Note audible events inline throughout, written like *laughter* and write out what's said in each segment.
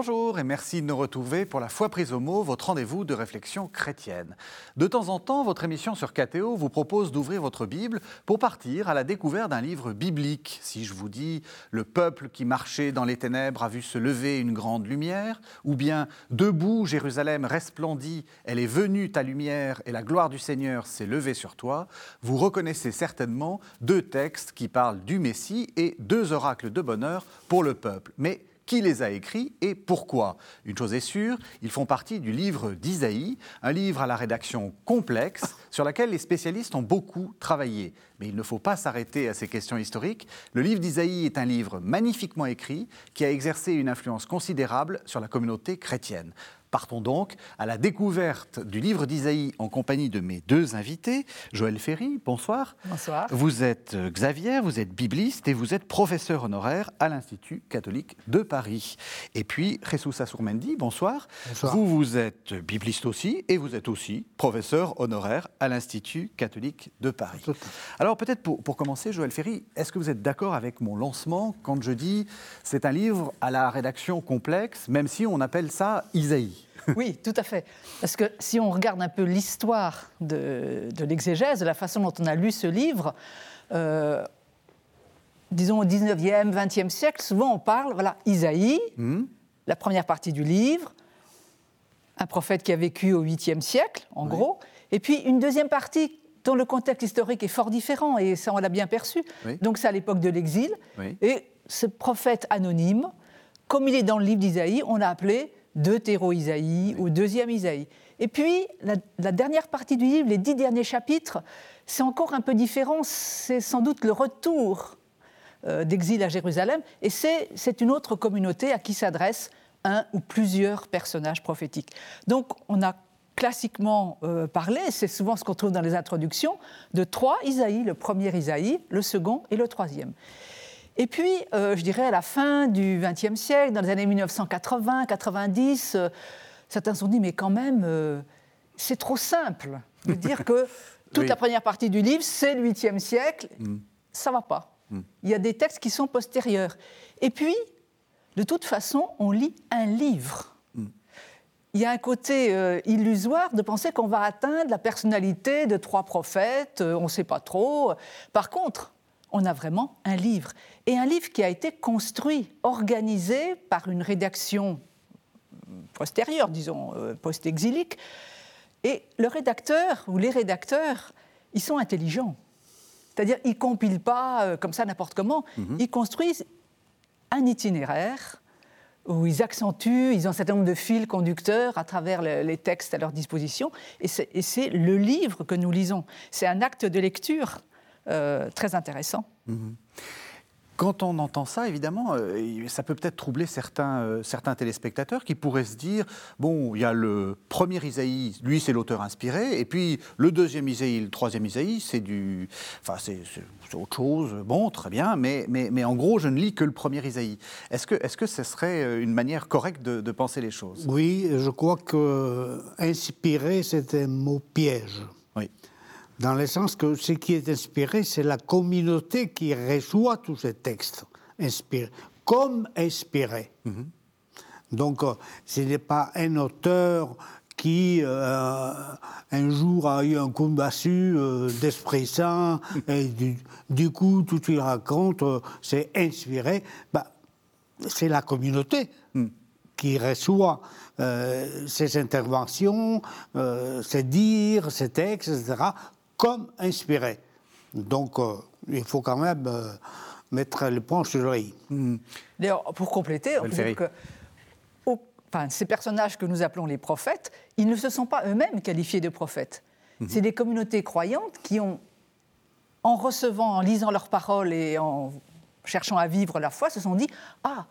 Bonjour et merci de nous retrouver pour la foi prise au mot, votre rendez-vous de réflexion chrétienne. De temps en temps, votre émission sur KTO vous propose d'ouvrir votre Bible pour partir à la découverte d'un livre biblique. Si je vous dis Le peuple qui marchait dans les ténèbres a vu se lever une grande lumière, ou bien Debout, Jérusalem resplendit, elle est venue ta lumière et la gloire du Seigneur s'est levée sur toi, vous reconnaissez certainement deux textes qui parlent du Messie et deux oracles de bonheur pour le peuple. Qui les a écrits et pourquoi. Une chose est sûre, ils font partie du livre d'Isaïe, un livre à la rédaction complexe sur laquelle les spécialistes ont beaucoup travaillé. Mais il ne faut pas s'arrêter à ces questions historiques. Le livre d'Isaïe est un livre magnifiquement écrit qui a exercé une influence considérable sur la communauté chrétienne. Partons donc à la découverte du livre d'Isaïe en compagnie de mes deux invités. Joël Ferry, bonsoir. Bonsoir. Vous êtes euh, Xavier, vous êtes bibliste et vous êtes professeur honoraire à l'Institut catholique de Paris. Et puis Jesus Assourmendi, bonsoir. Bonsoir. Vous, vous êtes bibliste aussi et vous êtes aussi professeur honoraire à l'Institut catholique de Paris. Alors peut-être pour, pour commencer, Joël Ferry, est-ce que vous êtes d'accord avec mon lancement quand je dis c'est un livre à la rédaction complexe, même si on appelle ça Isaïe? *laughs* Oui, tout à fait. Parce que si on regarde un peu l'histoire de, de l'exégèse, de la façon dont on a lu ce livre, euh, disons au 19e, 20e siècle, souvent on parle, voilà, Isaïe, Hmm la première partie du livre, un prophète qui a vécu au 8e siècle, en Oui. gros, et puis une deuxième partie dont le contexte historique est fort différent, et ça on l'a bien perçu. Oui. Donc c'est à l'époque de l'exil, Oui. et ce prophète anonyme, comme il est dans le livre d'Isaïe, on l'a appelé Deutéro-Isaïe ou deuxième Isaïe. Et puis, la, la dernière partie du livre, les dix derniers chapitres, c'est encore un peu différent. C'est sans doute le retour euh, d'exil à Jérusalem. Et c'est c'est une autre communauté à qui s'adresse un ou plusieurs personnages prophétiques. Donc, on a classiquement euh, parlé, c'est souvent ce qu'on trouve dans les introductions, de trois Isaïe, le premier Isaïe, le second et le troisième. Et puis, euh, je dirais, à la fin du XXe siècle, dans les années 1980, 90, euh, certains se sont dit, mais quand même, euh, c'est trop simple de *laughs* dire que toute Oui. la première partie du livre, c'est le 8e siècle. Ça va pas. Il y a des textes qui sont postérieurs. Et puis, de toute façon, on lit un livre. Il y a un côté illusoire de penser qu'on va atteindre la personnalité de trois prophètes, on ne sait pas trop. Par contre, on a vraiment un livre. Et un livre qui a été construit, organisé par une rédaction postérieure, disons, euh, post-exilique. Et le rédacteur ou les rédacteurs, ils sont intelligents. C'est-à-dire, ils ne compilent pas euh, comme ça n'importe comment. Ils construisent un itinéraire où ils accentuent, ils ont un certain nombre de fils conducteurs à travers le- les textes à leur disposition. Et c'est le livre que nous lisons. C'est un acte de lecture euh, très intéressant. Quand on entend ça, évidemment, euh, ça peut peut-être troubler certains, euh, certains téléspectateurs qui pourraient se dire bon, il y a le premier Isaïe, lui c'est l'auteur inspiré, et puis le deuxième Isaïe, le troisième Isaïe, c'est du, enfin c'est autre chose. Bon, très bien, mais, mais, mais en gros, je ne lis que le premier Isaïe. Est-ce que, est-ce que ce serait euh, une manière correcte de, de penser les choses? Oui, je crois que inspirer, c'est un mot piège. Oui. Dans le sens que ce qui est inspiré, c'est la communauté qui reçoit tous ces textes inspirés, comme inspirés. Donc, euh, ce n'est pas un auteur qui, euh, un jour, a eu un coup massue euh, d'Esprit Saint, *laughs* et du, du coup, tout ce qu'il raconte, euh, c'est inspiré. Bah, c'est la communauté qui reçoit euh, ces interventions, ces dires, ces textes, etc., comme inspirés. Donc, euh, il faut quand même euh, mettre le point sur l'oreille. D'ailleurs, pour compléter, on Joël peut Ferry. dire que au- enfin, ces personnages que nous appelons les prophètes, ils ne se sont pas eux-mêmes qualifiés de prophètes. C'est des communautés croyantes qui ont, en recevant, en lisant leurs paroles et en cherchant à vivre leur foi, se sont dit Ah,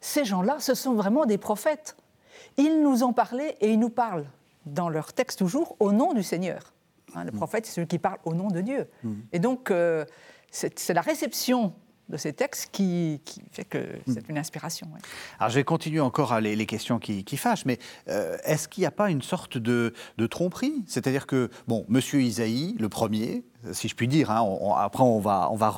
ces gens-là, ce sont vraiment des prophètes. Ils nous ont parlé et ils nous parlent, dans leur texte toujours, au nom du Seigneur. Hein, le prophète, c'est celui qui parle au nom de Dieu. Et donc, euh, c'est la réception de ces textes qui, fait que c'est une inspiration. Alors je vais continuer encore à les, questions qui, fâchent, mais euh, est-ce qu'il n'y a pas une sorte de, tromperie? C'est-à-dire que, bon, Monsieur Isaïe, le premier, si je puis dire, hein, après on va, on va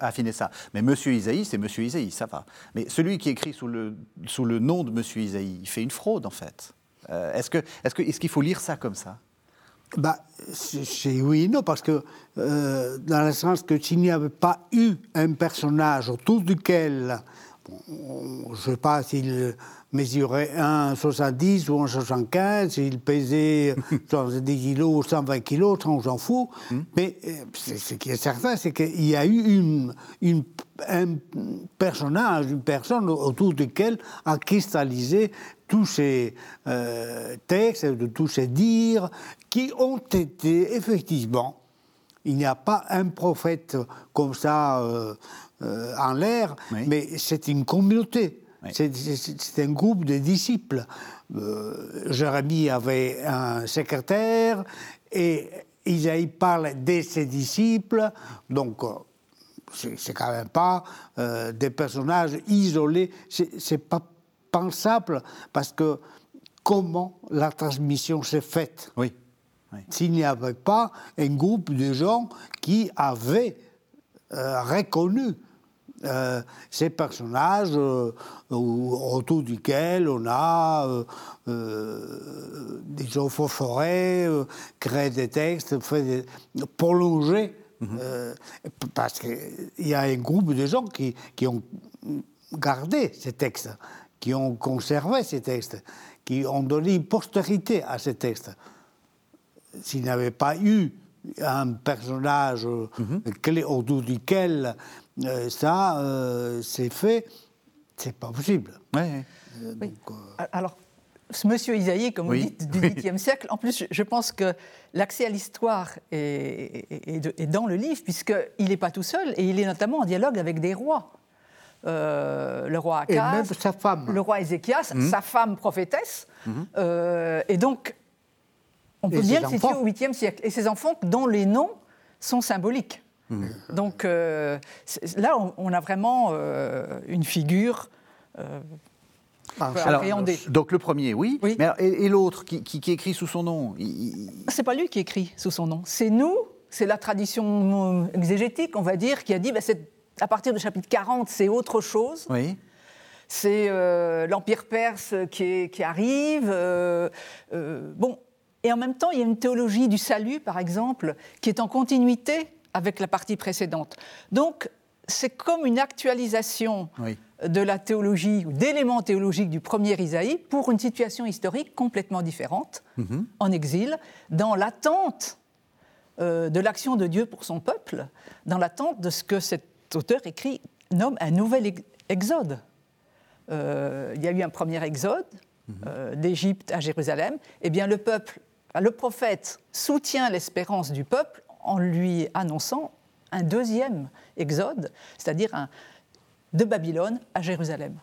affiner ça, mais Monsieur Isaïe, c'est Monsieur Isaïe, ça va. Mais celui qui écrit sous le, sous le nom de Monsieur Isaïe, il fait une fraude en fait. Euh, est-ce qu'il est est qu'il faut lire ça comme ça? Bah, c'est oui et non, parce que euh, dans le sens que s'il n'y avait pas eu un personnage autour duquel, je ne sais pas s'il mesurait 1,70 ou 1,75, s'il pesait *laughs* 70 kilos ou 120 kilos, ça on s'en fout. Hmm. Mais euh, ce qui est certain, c'est qu'il y a eu une, une, un personnage, une personne autour duquel a cristallisé tous ces euh, textes, de tous ces dires, qui ont été effectivement, il n'y a pas un prophète comme ça euh, euh, en l'air, mais c'est une communauté, c'est un groupe de disciples. Jérémie avait un secrétaire et Isaïe parle de ses disciples, donc c'est quand même pas des personnages isolés, c'est pas pensable parce que comment la transmission s'est faite? Oui. S'il n'y avait pas un groupe de gens qui avaient euh, reconnu euh, ces personnages euh, autour duquel on a des gens forêts, créé des textes, fait des, prolongé. Mhm. parce qu'il y a un groupe de gens qui, qui ont gardé ces textes qui ont conservé ces textes, qui ont donné une postérité à ces textes. S'il n'y avait pas eu un personnage mhm. clé autour duquel euh, ça euh, s'est fait, c'est pas possible. Euh, alors, ce monsieur Isaïe, comme vous dites, du XVIIIe *laughs* siècle, en plus, je pense que l'accès à l'histoire est, est, dans le livre, puisqu'il n'est pas tout seul, et il est notamment en dialogue avec des rois. Euh, le roi Akaz, sa femme. le roi Ézéchias, mhm. sa femme prophétesse. Euh, et donc, on peut bien le situer au 8e siècle. Et ses enfants dont les noms sont symboliques. Mhm. Donc euh, là, on, a vraiment une figure. Ah, donc le premier, oui. Mais et, l'autre qui, qui, écrit sous son nom? C'est pas lui qui écrit sous son nom. C'est nous, c'est la tradition exégétique, on va dire, qui a dit bah, à partir du chapitre 40, c'est autre chose. Oui. C'est euh, l'Empire perse qui, qui arrive. Euh, euh, bon, et en même temps, il y a une théologie du salut, par exemple, qui est en continuité avec la partie précédente. Donc, c'est comme une actualisation de la théologie ou d'éléments théologiques du premier Isaïe pour une situation historique complètement différente, mhm. en exil, dans l'attente de l'action de Dieu pour son peuple, dans l'attente de ce que cette auteur écrit, nomme un nouvel exode. Euh, il y a eu un premier exode mhm. euh, d'Égypte à Jérusalem. Eh bien, le peuple, le prophète soutient l'espérance du peuple en lui annonçant un deuxième exode, c'est-à-dire de Babylone à Jérusalem.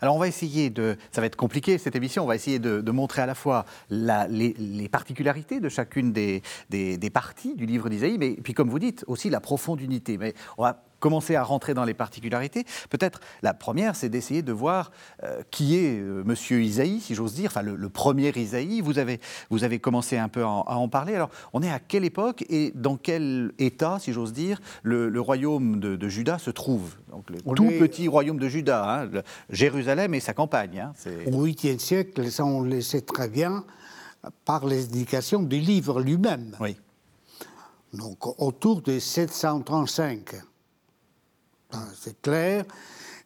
Alors on va essayer de, ça va être compliqué cette émission, on va essayer de, montrer à la fois les, particularités de chacune des, des, parties du livre d'Isaïe, mais puis comme vous dites, aussi la profonde unité. Mais on va commencer à rentrer dans les particularités. Peut-être la première, c'est d'essayer de voir euh, qui est euh, Monsieur Isaïe, si j'ose dire, enfin le, premier Isaïe. Vous avez, vous avez commencé un peu à en, parler. Alors, on est à quelle époque et dans quel état, si j'ose dire, le, royaume de, Juda se trouve? Donc, le tout petit royaume de Juda, hein, Jérusalem et sa campagne. Hein, Au 8e siècle, ça on le sait très bien, par les indications du livre lui-même. Oui. Donc autour de 735. C'est clair.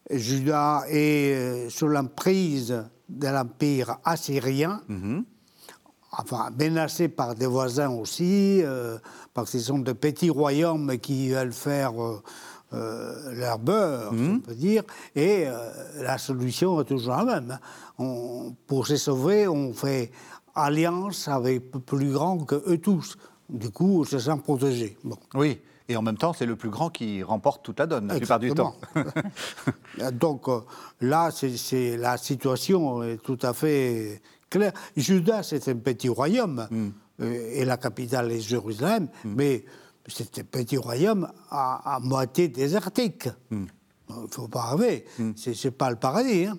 Judas est euh, sous l'emprise de l'empire assyrien, mhm. enfin menacé par des voisins aussi, euh, parce que ce sont de petits royaumes qui veulent faire euh, leur beurre, mhm. on peut dire, et la solution est toujours la même. Hein. pour se sauver, on fait alliance avec plus grand que eux tous. Du coup, on se sent protégé. Bon. Oui. Et en même temps, c'est le plus grand qui remporte toute la donne, la plupart du temps. *laughs* Donc euh, là, c'est la situation est tout à fait claire. Judas, c'est un petit royaume, mm. euh, et la capitale est Jérusalem, mm. mais c'était un petit royaume à, moitié désertique. Il ne faut pas rêver, hmm. ce n'est pas le paradis. Hein.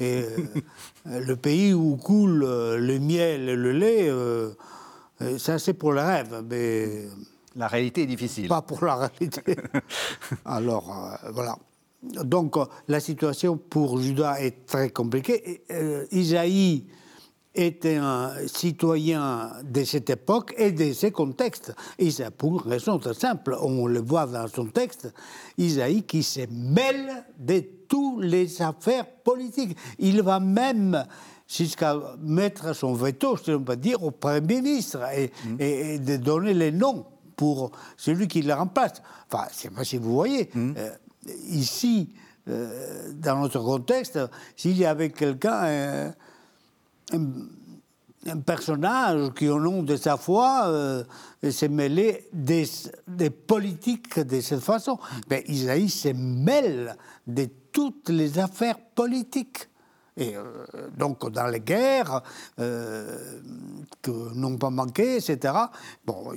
Et, euh, *laughs* le pays où coule euh, le miel et le lait, euh, ça c'est pour le rêve, mais... La réalité est difficile. Pas pour la réalité. *laughs* Alors, voilà. Donc, la situation pour Judas est très compliquée. Isaïe était un citoyen de cette époque et de ces contextes. Et c'est pour une raison très simple, on le voit dans son texte, Isaïe qui se mêle de toutes les affaires politiques. Il va même jusqu'à mettre son veto, je ne pas dire, au Premier ministre mmh. et, de donner les noms pour celui qui le remplace. Enfin, je ne sais pas si vous voyez, mmh. euh, ici, euh, dans notre contexte, s'il y avait quelqu'un... Euh, un, personnage qui, au nom de sa foi, s'est mêlé des, politiques de cette façon. Mais Isaïe se mêle de toutes les affaires politiques. Et euh, donc, dans les guerres euh, que n'ont pas manqué, etc. Bon,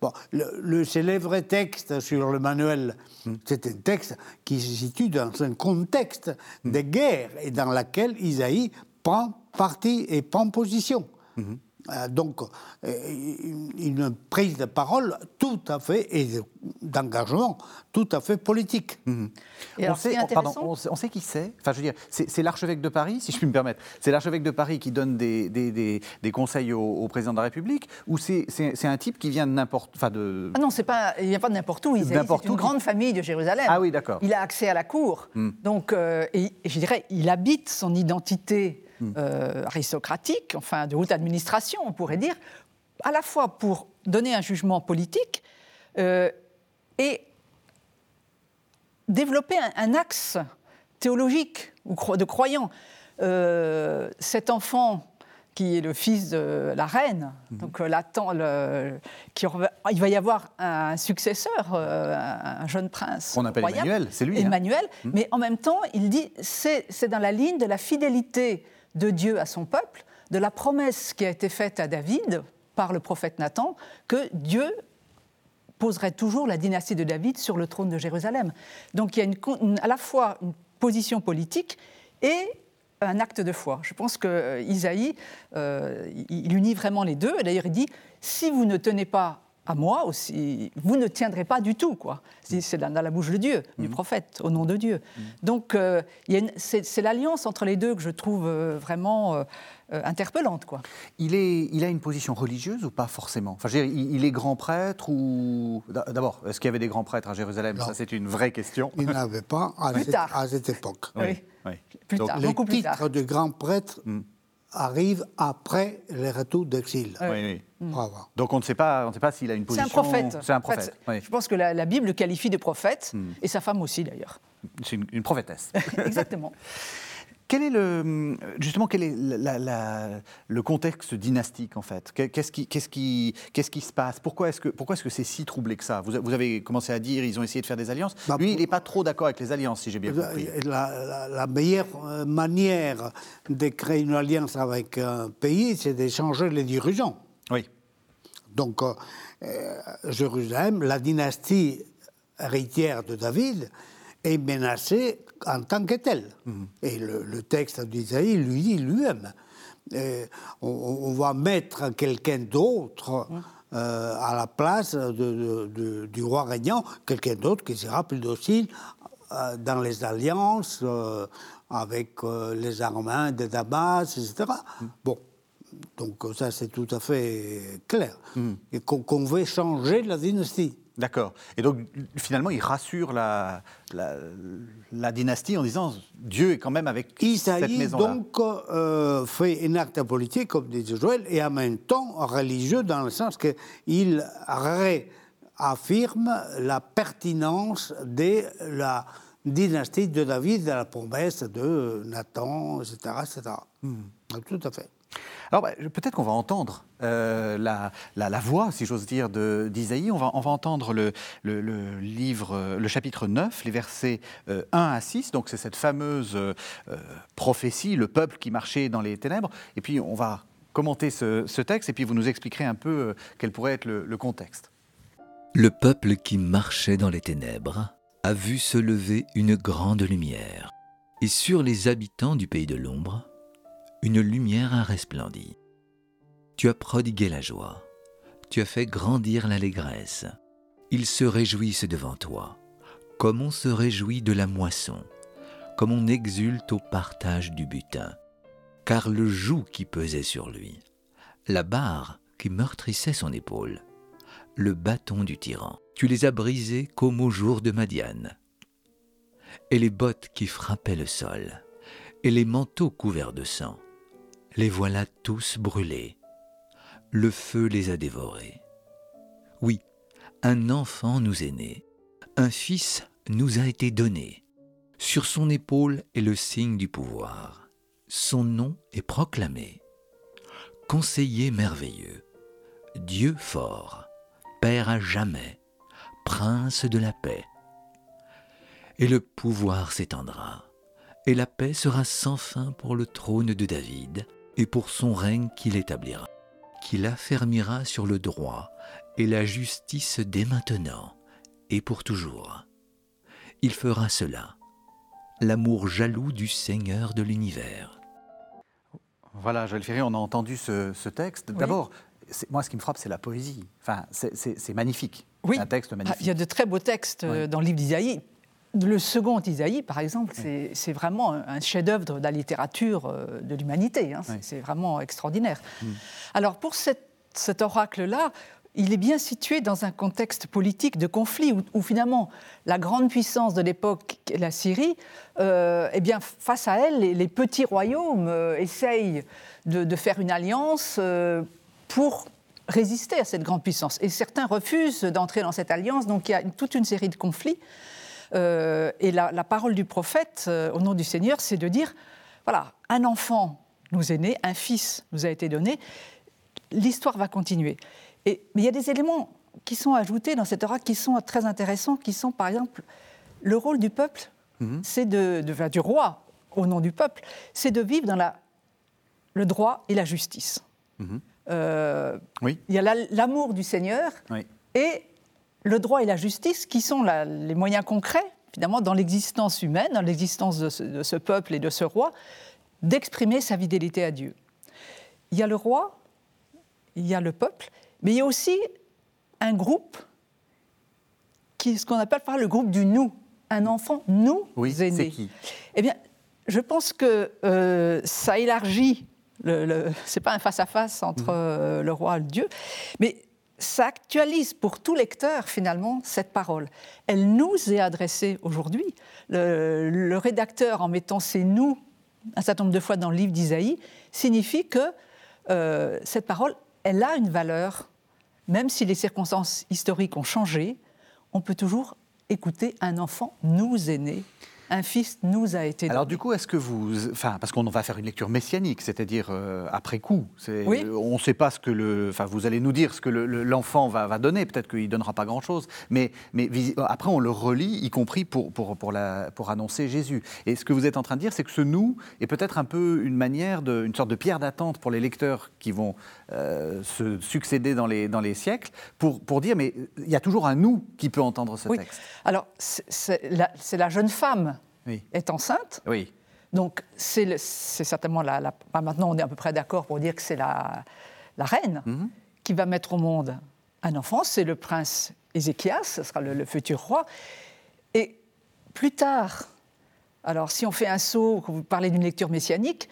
bon le, célèbre texte sur le manuel, hmm. c'est un texte qui se situe dans un contexte de guerre et dans lequel Isaïe prend parti et prend position. Euh, donc, euh, une, prise de parole tout à fait, et d'engagement tout à fait politique. Mhm. on, sait, pardon, on, sait, qui c'est Enfin, je veux dire, c'est l'archevêque de Paris, si je puis me permettre. C'est l'archevêque de Paris qui donne des, des, des, conseils au, président de la République Ou c'est un type qui vient de n'importe... Enfin de... Ah non, pas, il vient pas de n'importe où. C'est une grande famille de Jérusalem. Ah oui, d'accord. Il a accès à la cour. Hmm. Donc, euh, et, je dirais, il habite son identité euh, aristocratique, enfin de haute administration, on pourrait dire, à la fois pour donner un jugement politique euh, et développer un, axe théologique ou de croyant. Euh, cet enfant qui est le fils de la reine, mhm. donc le, qui, il va y avoir un successeur, un jeune prince. On appelle Emmanuel, c'est lui. Hein. Emmanuel, mhm. mais en même temps, il dit c'est dans la ligne de la fidélité de Dieu à son peuple, de la promesse qui a été faite à David par le prophète Nathan, que Dieu poserait toujours la dynastie de David sur le trône de Jérusalem. Donc il y a à la fois une position politique et un acte de foi. Je pense que euh, Isaïe, euh, il unit vraiment les deux. D'ailleurs, il dit si vous ne tenez pas à moi aussi, vous ne tiendrez pas du tout, quoi. C'est dans la bouche de Dieu, du mhm. prophète, au nom de Dieu. Mhm. Donc, euh, c'est l'alliance entre les deux que je trouve euh, vraiment euh, interpellante, quoi. Il, est, il a une position religieuse ou pas forcément? Enfin, il, est grand prêtre ou... D'abord, est-ce qu'il y avait des grands prêtres à Jérusalem? Ça, c'est une vraie question. Il n'y avait pas à, cette, à cette, époque. Oui, Plus tard, beaucoup plus tard. titre de grand prêtre... Hmm arrive après le retour d'exil. Oui, oui. Donc on ne sait pas, on ne sait pas s'il a une position. C'est un prophète. C'est un prophète. Je pense que la, Bible le qualifie de prophète hmm. et sa femme aussi d'ailleurs. C'est une, prophétesse. *laughs* Exactement. *laughs* Quel est le, justement, quel est le contexte dynastique en fait? Qu'est-ce qui, qu'est-ce qui, qu'est-ce qui se passe? Pourquoi est-ce que, pourquoi est-ce que c'est si troublé que ça? Vous, vous, avez commencé à dire ils ont essayé de faire des alliances. Bah, Lui, il n'est pas trop d'accord avec les alliances, si j'ai bien compris. La, meilleure euh, manière de créer une alliance avec un pays, c'est d'échanger les dirigeants. Oui. Donc, euh, euh, Jérusalem, la dynastie héritière de David, est menacée en tant que tel. Mhm. Et le, texte d'Isaïe lui dit lui-même on, va mettre quelqu'un d'autre euh, à la place du roi régnant, quelqu'un d'autre qui sera plus docile euh, dans les alliances euh, avec les Arméniens de Damas, etc. Mhm. Bon. Donc ça, c'est tout à fait clair. Mhm. Et qu'on veut changer la dynastie. D'accord. Et donc, finalement, il rassure la, la, dynastie en disant Dieu est quand même avec cette maison-là. donc euh, fait un acte politique, comme disait Joël, et en même temps religieux, dans le sens qu'il réaffirme la pertinence de la dynastie de David, de la promesse de Nathan, etc. etc. Hmm. Tout à fait. Alors bah, peut-être qu'on va entendre euh, la, la, voix, si j'ose dire, d'Isaïe. On va, on va entendre le, le, livre, le chapitre 9, les versets 1 euh, à 6. Donc c'est cette fameuse euh, prophétie, le peuple qui marchait dans les ténèbres. Et puis on va commenter ce texte et puis vous nous expliquerez un peu quel pourrait être le, contexte. Le peuple qui marchait dans les ténèbres a vu se lever une grande lumière, et sur les habitants du pays de l'ombre, une lumière a resplendie. Tu as prodigué la joie, tu as fait grandir l'allégresse. Ils se réjouissent devant toi, comme on se réjouit de la moisson, comme on exulte au partage du butin, car le joug qui pesait sur lui, la barre qui meurtrissait son épaule, le bâton du tyran. Tu les as brisés comme au jour de Madiane. Et les bottes qui frappaient le sol, et les manteaux couverts de sang, les voilà tous brûlés. Le feu les a dévorés. Oui, un enfant nous est né, un fils nous a été donné. Sur son épaule est le signe du pouvoir. Son nom est proclamé. Conseiller merveilleux, Dieu fort, Père à jamais, Prince de la paix. Et le pouvoir s'étendra, et la paix sera sans fin pour le trône de David, et pour son règne qu'il établira, qu'il affermira sur le droit et la justice dès maintenant, et pour toujours. Il fera cela, l'amour jaloux du Seigneur de l'univers. Voilà, Joël Ferry, on a entendu ce, texte. D'abord, moi, ce qui me frappe, c'est la poésie. Enfin, c'est magnifique. Oui. Un texte magnifique. Ah, il y a de très beaux textes euh, dans le livre d'Isaïe. Le second Isaïe, par exemple, c'est vraiment un chef-d'œuvre de la littérature euh, de l'humanité. Hein. C'est vraiment extraordinaire. Mm. Alors, pour cet oracle-là, il est bien situé dans un contexte politique de conflit où, finalement la grande puissance de l'époque, la Syrie, euh, eh bien, face à elle, les, petits royaumes essayent de, faire une alliance pour résister à cette grande puissance. Et certains refusent d'entrer dans cette alliance, donc il y a toute une série de conflits. Euh, et la, parole du prophète, euh, au nom du Seigneur, c'est de dire, voilà, un enfant nous est né, un fils nous a été donné, l'histoire va continuer. Et, mais il y a des éléments qui sont ajoutés dans cette oracle qui sont très intéressants, qui sont par exemple le rôle du peuple, mhm. c'est de, du roi au nom du peuple, c'est de vivre dans la, le droit et la justice. Mhm. Euh, oui. Il y a l'amour du Seigneur et le droit et la justice qui sont les moyens concrets, finalement, dans l'existence humaine, dans l'existence de, ce peuple et de ce roi, d'exprimer sa fidélité à Dieu. Il y a le roi, il y a le peuple, mais il y a aussi un groupe, qui, ce qu'on appelle par le groupe du nous. Un enfant, nous, oui, aînés. Qui? Eh bien, je pense que euh, ça élargit le, c'est pas un face-à-face entre mm. euh, le roi et le Dieu, mais ça actualise pour tout lecteur finalement cette parole. Elle nous est adressée aujourd'hui. Le, rédacteur, en mettant ces nous un certain nombre de fois dans le livre d'Isaïe, signifie que euh, cette parole, elle a une valeur, même si les circonstances historiques ont changé, on peut toujours écouter un enfant nous aîné un fils nous a été donné. Alors du coup, est-ce que vous... Enfin, parce qu'on va faire une lecture messianique, c'est-à-dire euh, après coup. Oui. On ne sait pas ce que le... Enfin, vous allez nous dire ce que l'enfant va, donner. Peut-être qu'il ne donnera pas grand-chose. Mais, mais après, on le relit, y compris pour, pour, pour, la, pour annoncer Jésus. Et ce que vous êtes en train de dire, c'est que ce nous est peut-être un peu une manière, de, une sorte de pierre d'attente pour les lecteurs qui vont euh, se succéder dans les, dans les siècles, pour, pour dire, mais il y a toujours un nous qui peut entendre ce oui. texte. Alors, c'est la, la jeune femme est enceinte. Oui. Donc, c'est certainement la, Maintenant, on est à peu près d'accord pour dire que c'est la, la reine mhm. qui va mettre au monde un enfant. C'est le prince Ézéchias, ce sera le, futur roi. Et plus tard, alors si on fait un saut, quand vous parlez d'une lecture messianique,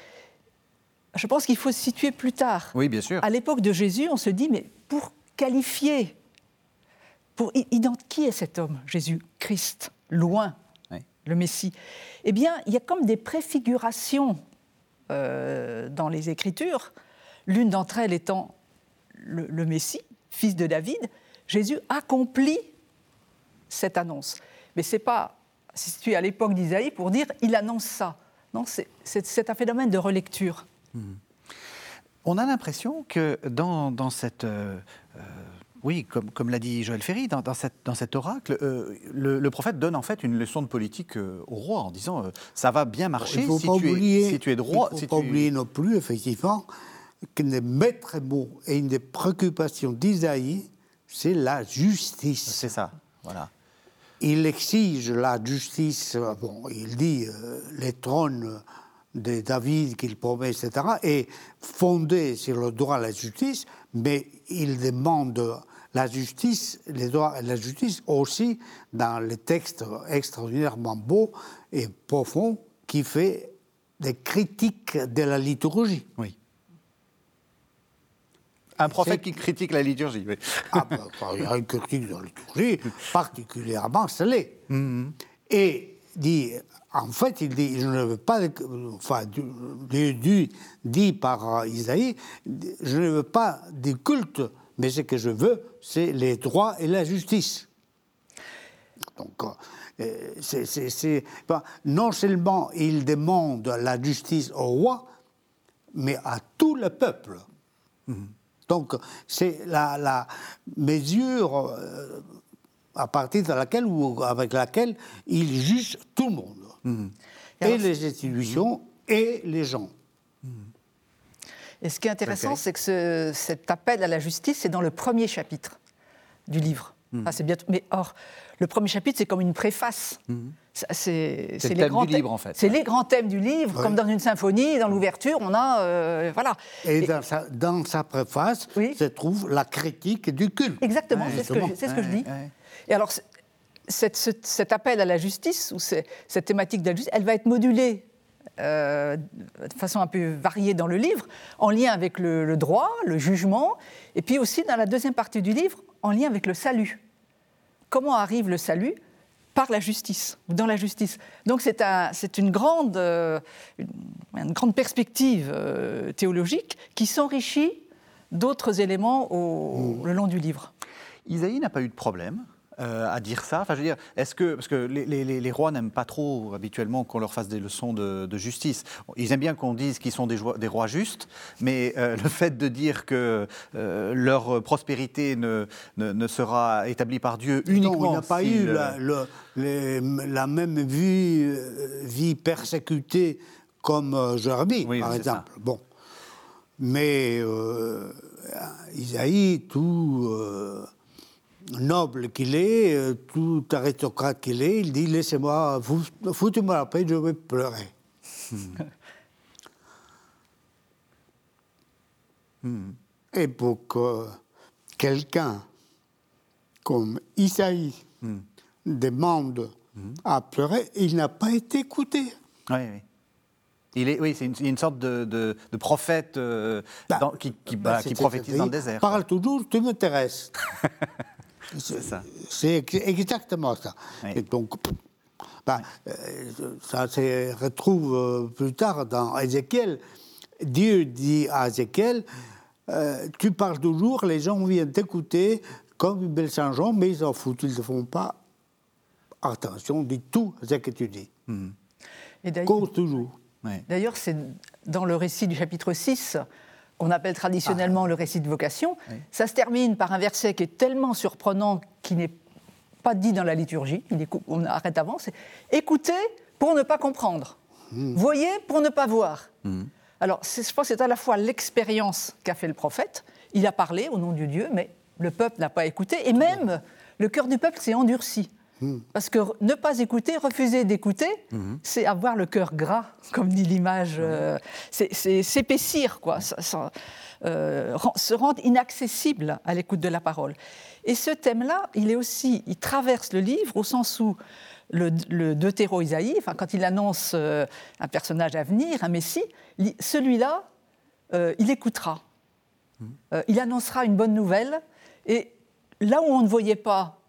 je pense qu'il faut se situer plus tard. Oui, bien sûr. À l'époque de Jésus, on se dit, mais pour qualifier, pour identifier cet homme, Jésus-Christ, loin le Messie, eh bien, il y a comme des préfigurations euh, dans les Écritures, l'une d'entre elles étant le, Messie, fils de David. Jésus accomplit cette annonce. Mais ce n'est pas situé à l'époque d'Isaïe pour dire il annonce ça. Non, c'est un phénomène de relecture. Mmh. On a l'impression que dans, dans cette euh, euh, oui, comme, comme l'a dit Joël Ferry, dans, cette, dans cet oracle, euh, le, prophète donne en fait une leçon de politique euh, au roi en disant euh, ça va bien marcher si, tu es, si, tu es, droit. Il ne faut pas oublier non plus, effectivement, qu'un des maîtres mots et une des préoccupations d'Isaïe, c'est la justice. C'est ça, voilà. Il exige la justice, bon, il dit les trônes de David qu'il promet, etc., est fondé sur le droit à la justice, mais il demande la justice, les droits la justice aussi dans les textes extraordinairement beaux et profonds qui fait des critiques de la liturgie. Oui. Un prophète qui critique la liturgie, oui. Ah, ben, il y a une critique de la liturgie *laughs* particulièrement scellée. Mm-hmm. Et dit, en fait, il dit, je ne veux pas, enfin, dit, dit par Isaïe, je ne veux pas des cultes, mais ce que je veux, c'est les droits et la justice. Donc, euh, c'est, non seulement il demande la justice au roi, mais à tout le peuple. Mm-hmm. Donc, c'est la, la, mesure euh, à partir de laquelle ou avec laquelle il juge tout le monde. Mm-hmm. Et, les institutions et les gens. Et ce qui est intéressant, c'est que cet appel à la justice, c'est dans le premier chapitre du livre. Mm. c'est bien, mais or, le premier chapitre, c'est comme une préface. Mm. C'est les grands du livre, en fait. C'est les grands thèmes du livre, comme dans une symphonie. Dans l'ouverture, on a, euh, voilà. Et, dans, sa, préface, se trouve la critique du culte. Exactement, c'est ce, que je dis. Et alors, cet appel à la justice ou cette thématique de la justice, elle va être modulée euh, de façon un peu variée dans le livre, en lien avec le, droit, le jugement, et puis aussi dans la deuxième partie du livre, en lien avec le salut. Comment arrive le salut Par la justice, dans la justice. Donc c'est un, une, grande, euh, une, grande perspective euh, théologique qui s'enrichit d'autres éléments au, mmh. le long du livre. Isaïe n'a pas eu de problème euh, à dire ça Enfin, je veux dire, est-ce que parce que les, rois n'aiment pas trop habituellement qu'on leur fasse des leçons de, justice. Ils aiment bien qu'on dise qu'ils sont des, des, rois justes, mais euh, *laughs* le fait de dire que euh, leur prospérité ne, ne, sera établie par Dieu uniquement. Non, il n'a pas eu la, la, même vie, vie persécutée comme Jérémie, par exemple. Bon, mais Isaïe, tout noble qu'il est, euh, tout aristocrate qu'il est, il dit laissez-moi, foutez-moi la paix, je vais pleurer. Hmm. Et pour que quelqu'un comme Isaïe hmm. demande hmm. à pleurer, il n'a pas été écouté. Oui, oui. Il est, oui, c'est une, sorte de, prophète euh, bah, qui, qui, bah, qui prophétise dans le désert. Parle toujours, tu m'intéresses. *laughs* C'est exactement ça. Et donc, ben, euh, ça se retrouve euh, plus tard dans Ézéchiel. Dieu dit à Ézéchiel euh, Tu parles toujours, les gens viennent t'écouter comme une belle Saint-Jean, mais ils en foutent, ils ne font pas attention dit tout ce que tu dis. Mmh. Cause toujours. D'ailleurs, c'est dans le récit du chapitre 6 on appelle traditionnellement ah. le récit de vocation. Ça se termine par un verset qui est tellement surprenant qu'il n'est pas dit dans la liturgie, on arrête avant, c'est écoutez pour ne pas comprendre, hmm. voyez pour ne pas voir. Hmm. Alors, je pense que c'est à la fois l'expérience qu'a fait le prophète, il a parlé au nom de Dieu, mais le peuple n'a pas écouté, et même le cœur du peuple s'est endurci. Hmm. Parce que ne pas écouter, refuser d'écouter, hmm. c'est avoir le cœur gras, comme dit l'image. Euh, c'est s'épaissir, quoi. Euh, se rendre inaccessible à l'écoute de la parole. Et ce thème-là, il est aussi, il traverse le livre au sens où le, le Deutéro-Isaïe, enfin, quand il annonce euh, un personnage à venir, un Messie, celui-là, il écoutera. Hmm. il annoncera une bonne nouvelle. Et là où on ne voyait pas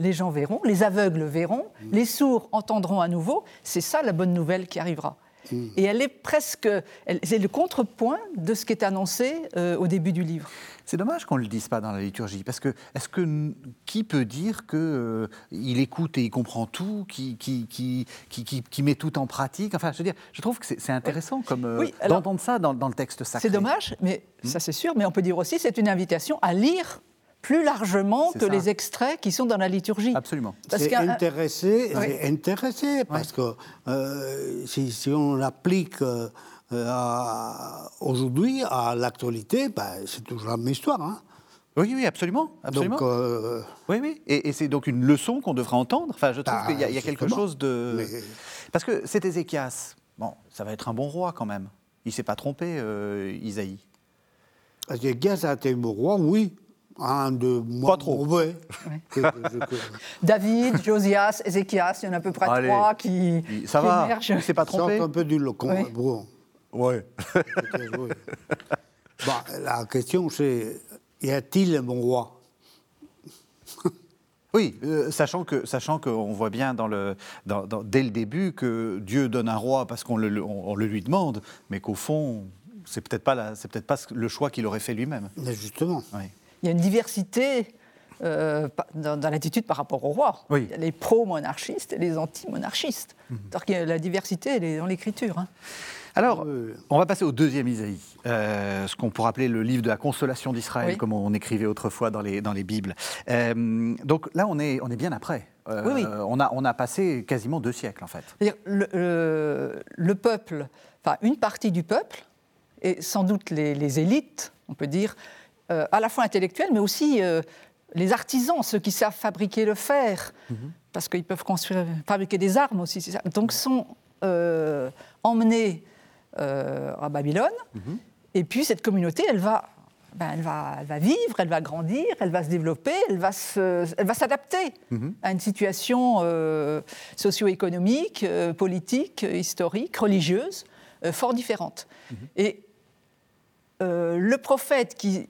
les gens verront, les aveugles verront, mm. les sourds entendront à nouveau. C'est ça la bonne nouvelle qui arrivera. Mm. Et elle est presque, c'est le contrepoint de ce qui est annoncé euh, au début du livre. C'est dommage qu'on ne le dise pas dans la liturgie, parce que est-ce que qui peut dire qu'il euh, écoute et il comprend tout, qui qui, qui, qui, met tout en pratique? Enfin, je veux dire, je trouve que c'est intéressant comme euh, d'entendre ça dans, le texte sacré. C'est dommage, mais hmm. ça c'est sûr. Mais on peut dire aussi, c'est une invitation à lire plus largement que les extraits qui sont dans la liturgie. Absolument. C'est intéressé, intéressé, parce que euh, si, on l'applique euh, aujourd'hui à l'actualité, ben, c'est toujours la même histoire. Hein. Oui, oui, absolument. absolument. Donc, euh, Oui, oui. Et, et c'est donc une leçon qu'on devrait entendre. Enfin, je trouve Ah, qu'il y, a- il y a quelque chose de. Mais- Parce que c'est Ézéchias. Bon, ça va être un bon roi quand même. Il s'est pas trompé, euh, Isaïe. Ézéchias a été mon roi, oui. Un de moins Pas trop. que- que- que- *laughs* David, Josias, Ézéchias, il y en a à peu près Allez. trois qui, Ça qui va émergent. Il s'est pas sortent trompé un peu du lot. Oui. Bon, Ouais. Bon, *laughs* la question, c'est y a-t-il un bon roi? *laughs* Oui, euh, sachant que sachant qu'on voit bien dans le, dans- dans- dès le début que Dieu donne un roi parce qu'on le, on- on le lui demande, mais qu'au fond, c'est peut-être pas la- c'est peut-être pas le choix qu'il aurait fait lui-même. Mais Justement. Oui. Il y a une diversité euh, dans, dans l'attitude par rapport au roi. Oui. Il y a les pro-monarchistes et les anti-monarchistes. Alors que la diversité, elle est dans l'écriture. hein. Alors, Euh, on va passer au deuxième Isaïe, euh, ce qu'on pourrait appeler le livre de la consolation d'Israël, Oui. comme on écrivait autrefois dans les, dans les Bibles. Euh, donc là, on est, on est bien après. Euh, Oui, oui. On, a, on a passé quasiment deux siècles, en fait. C'est-à-dire, le, le- le peuple, enfin une partie du peuple, et sans doute les, les élites, on peut dire, euh, à la fois intellectuelles, mais aussi euh, les artisans, ceux qui savent fabriquer le fer, parce qu'ils peuvent construire, fabriquer des armes aussi, ça. donc sont euh, emmenés à Babylone. Et puis cette communauté, elle va, ben, elle, va, elle va vivre, elle va grandir, elle va se développer, elle va se- elle va s'adapter à une situation socio-économique, politique, historique, religieuse, fort différente. Et euh, le prophète, qui,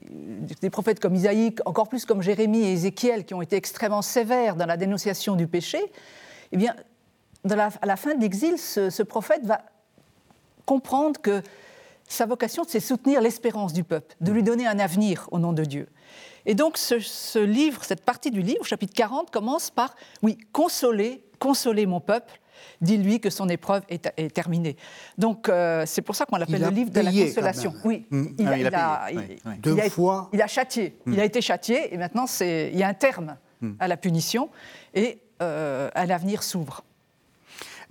des prophètes comme Isaïe, encore plus comme Jérémie et Ézéchiel, qui ont été extrêmement sévères dans la dénonciation du péché, eh bien, à la fin de l'exil, ce, prophète va comprendre que sa vocation, c'est soutenir l'espérance du peuple, de lui donner un avenir au nom de Dieu. Et donc, ce, ce livre, cette partie du livre, chapitre 40, commence par Oui, consoler, consoler mon peuple, dis-lui que son épreuve est, est terminée. Donc, euh, c'est pour ça qu'on l'appelle le livre de la consolation. Oui, Mm. Ah il a payé, il- oui, oui. Deux a- fois. il a châtié. Il a été châtié et maintenant, c'est- il y a un terme à la punition et euh, un avenir s'ouvre.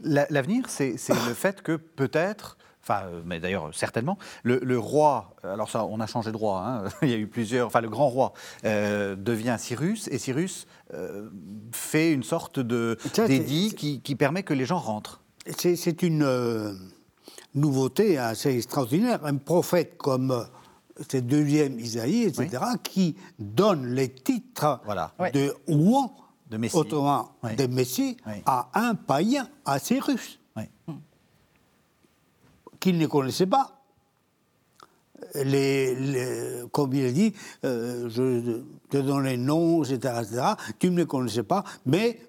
La- L'avenir, c'est c'est le fait que peut-être, enfin, euh, mais d'ailleurs certainement, le, le roi, alors ça, on a changé de roi, hein, *laughs* il y a eu plusieurs, enfin, le grand roi euh, devient Cyrus, et Cyrus euh, fait une sorte de c'est- d'édit qui, qui permet que les gens rentrent. C'est c'est une euh, nouveauté assez extraordinaire. Un prophète comme euh, ce deuxième Isaïe, etc., qui donne les titres Voilà. De roi, De Messie. autrement Oui. de Messie, Oui. à un païen, à Cyrus, Oui. Qu'il ne connaissait pas. Les, les- comme il a dit, euh, je te donne les noms, etc., etc., tu ne me connaissais pas, mais